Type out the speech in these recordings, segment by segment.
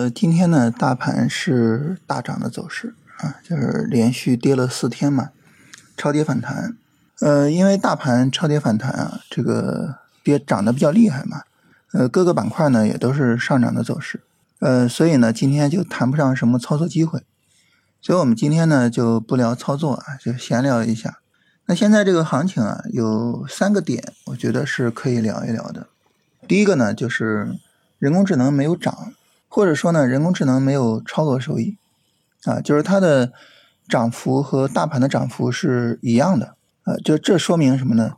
呃，今天呢，大盘是大涨的走势啊，就是连续跌了四天嘛，超跌反弹。呃，因为大盘超跌反弹啊，这个跌涨得比较厉害嘛，呃，各个板块呢也都是上涨的走势，呃，所以呢，今天就谈不上什么操作机会，所以我们今天呢就不聊操作啊，就闲聊一下。那现在这个行情啊，有三个点，我觉得是可以聊一聊的。第一个呢，就是人工智能没有涨。或者说呢，人工智能没有超额收益，啊，就是它的涨幅和大盘的涨幅是一样的，啊，就这说明什么呢？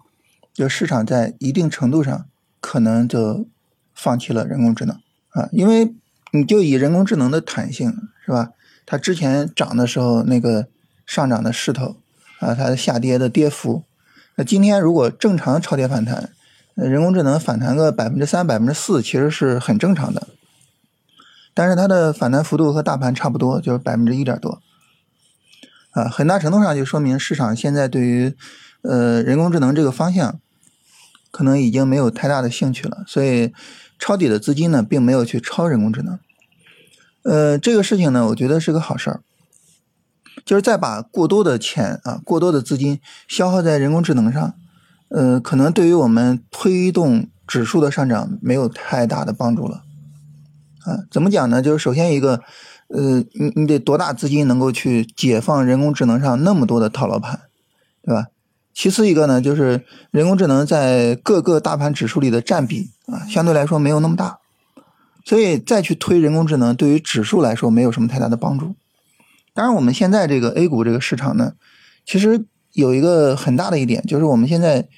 就市场在一定程度上可能就放弃了人工智能啊，因为你就以人工智能的弹性是吧？它之前涨的时候那个上涨的势头啊，它的下跌的跌幅，那今天如果正常超跌反弹，人工智能反弹个百分之三、百分之四，其实是很正常的。但是它的反弹幅度和大盘差不多，就是百分之一点多，啊，很大程度上就说明市场现在对于呃人工智能这个方向，可能已经没有太大的兴趣了，所以抄底的资金呢，并没有去抄人工智能，呃，这个事情呢，我觉得是个好事儿，就是再把过多的钱啊，过多的资金消耗在人工智能上，呃，可能对于我们推动指数的上涨没有太大的帮助了。啊，怎么讲呢？就是首先一个，呃，你你得多大资金能够去解放人工智能上那么多的套牢盘，对吧？其次一个呢，就是人工智能在各个大盘指数里的占比啊，相对来说没有那么大，所以再去推人工智能，对于指数来说没有什么太大的帮助。当然，我们现在这个 A 股这个市场呢，其实有一个很大的一点，就是我们现在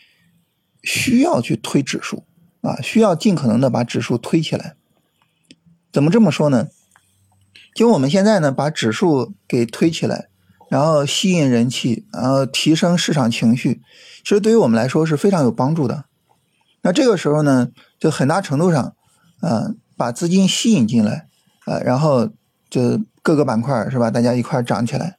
需要去推指数啊，需要尽可能的把指数推起来。怎么这么说呢？就我们现在呢，把指数给推起来，然后吸引人气，然后提升市场情绪，其实对于我们来说是非常有帮助的。那这个时候呢，就很大程度上，啊，把资金吸引进来，啊，然后就各个板块是吧，大家一块涨起来，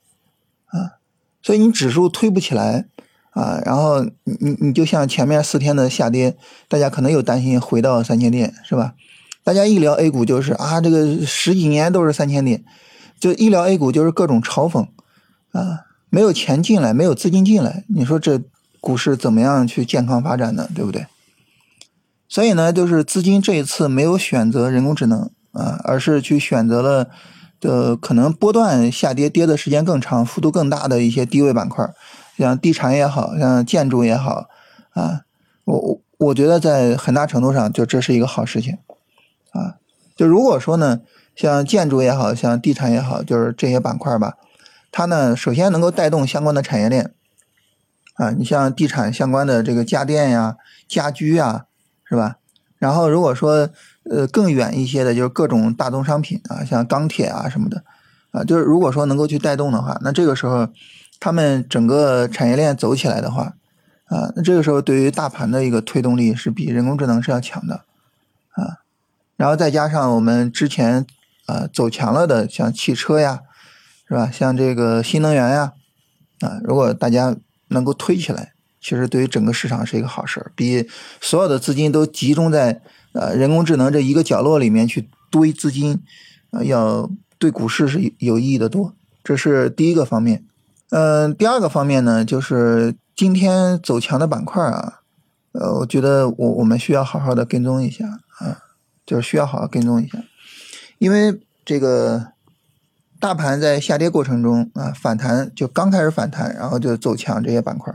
啊，所以你指数推不起来，啊，然后你你你就像前面四天的下跌，大家可能又担心回到三千点是吧？大家一聊 A 股就是啊，这个十几年都是三千点，就一聊 A 股就是各种嘲讽，啊，没有钱进来，没有资金进来，你说这股市怎么样去健康发展呢？对不对？所以呢，就是资金这一次没有选择人工智能啊，而是去选择了的可能波段下跌跌的时间更长、幅度更大的一些低位板块，像地产也好像建筑也好啊，我我我觉得在很大程度上就这是一个好事情。就如果说呢，像建筑也好像地产也好，就是这些板块吧，它呢首先能够带动相关的产业链，啊，你像地产相关的这个家电呀、家居呀，是吧？然后如果说呃更远一些的，就是各种大宗商品啊，像钢铁啊什么的，啊，就是如果说能够去带动的话，那这个时候他们整个产业链走起来的话，啊，那这个时候对于大盘的一个推动力是比人工智能是要强的，啊。然后再加上我们之前啊走强了的，像汽车呀，是吧？像这个新能源呀，啊，如果大家能够推起来，其实对于整个市场是一个好事儿，比所有的资金都集中在呃人工智能这一个角落里面去堆资金，啊，要对股市是有意义的多。这是第一个方面。嗯，第二个方面呢，就是今天走强的板块啊，呃，我觉得我我们需要好好的跟踪一下啊。就是需要好好跟踪一下，因为这个大盘在下跌过程中啊，反弹就刚开始反弹，然后就走强这些板块，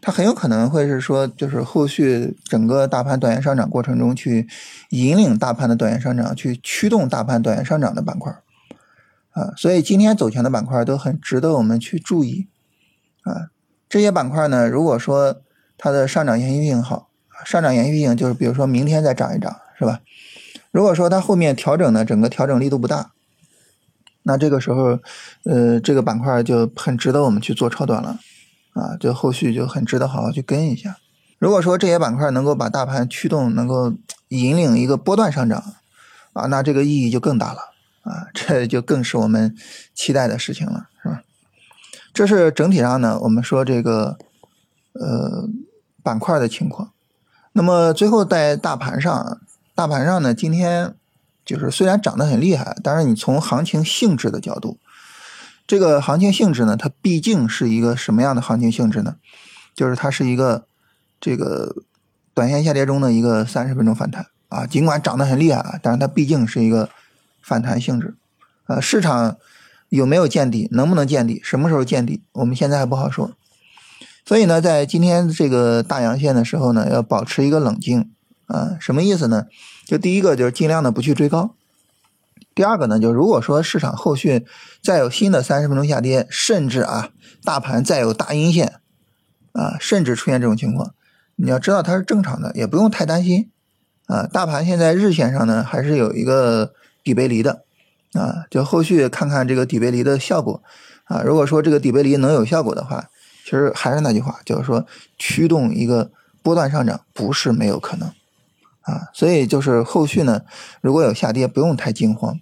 它很有可能会是说，就是后续整个大盘短线上涨过程中去引领大盘的短线上涨，去驱动大盘短线上涨的板块啊，所以今天走强的板块都很值得我们去注意。啊。这些板块呢，如果说它的上涨延续性好，上涨延续性就是比如说明天再涨一涨，是吧？如果说它后面调整的整个调整力度不大，那这个时候，呃，这个板块就很值得我们去做超短了，啊，就后续就很值得好好去跟一下。如果说这些板块能够把大盘驱动，能够引领一个波段上涨，啊，那这个意义就更大了，啊，这就更是我们期待的事情了，是吧？这是整体上呢，我们说这个，呃，板块的情况。那么最后在大盘上。大盘上呢，今天就是虽然涨得很厉害，但是你从行情性质的角度，这个行情性质呢，它毕竟是一个什么样的行情性质呢？就是它是一个这个短线下跌中的一个三十分钟反弹啊，尽管涨得很厉害啊，但是它毕竟是一个反弹性质。呃，市场有没有见底，能不能见底，什么时候见底，我们现在还不好说。所以呢，在今天这个大阳线的时候呢，要保持一个冷静啊。什么意思呢？就第一个就是尽量的不去追高。第二个呢，就如果说市场后续再有新的三十分钟下跌，甚至啊大盘再有大阴线啊，甚至出现这种情况，你要知道它是正常的，也不用太担心啊。大盘现在日线上呢还是有一个底背离的啊，就后续看看这个底背离的效果啊。如果说这个底背离能有效果的话。其实还是那句话，就是说驱动一个波段上涨不是没有可能啊，所以就是后续呢，如果有下跌，不用太惊慌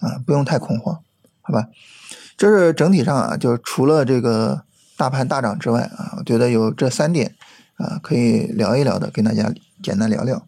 啊，不用太恐慌，好吧？这是整体上啊，就是除了这个大盘大涨之外啊，我觉得有这三点啊，可以聊一聊的，跟大家简单聊聊。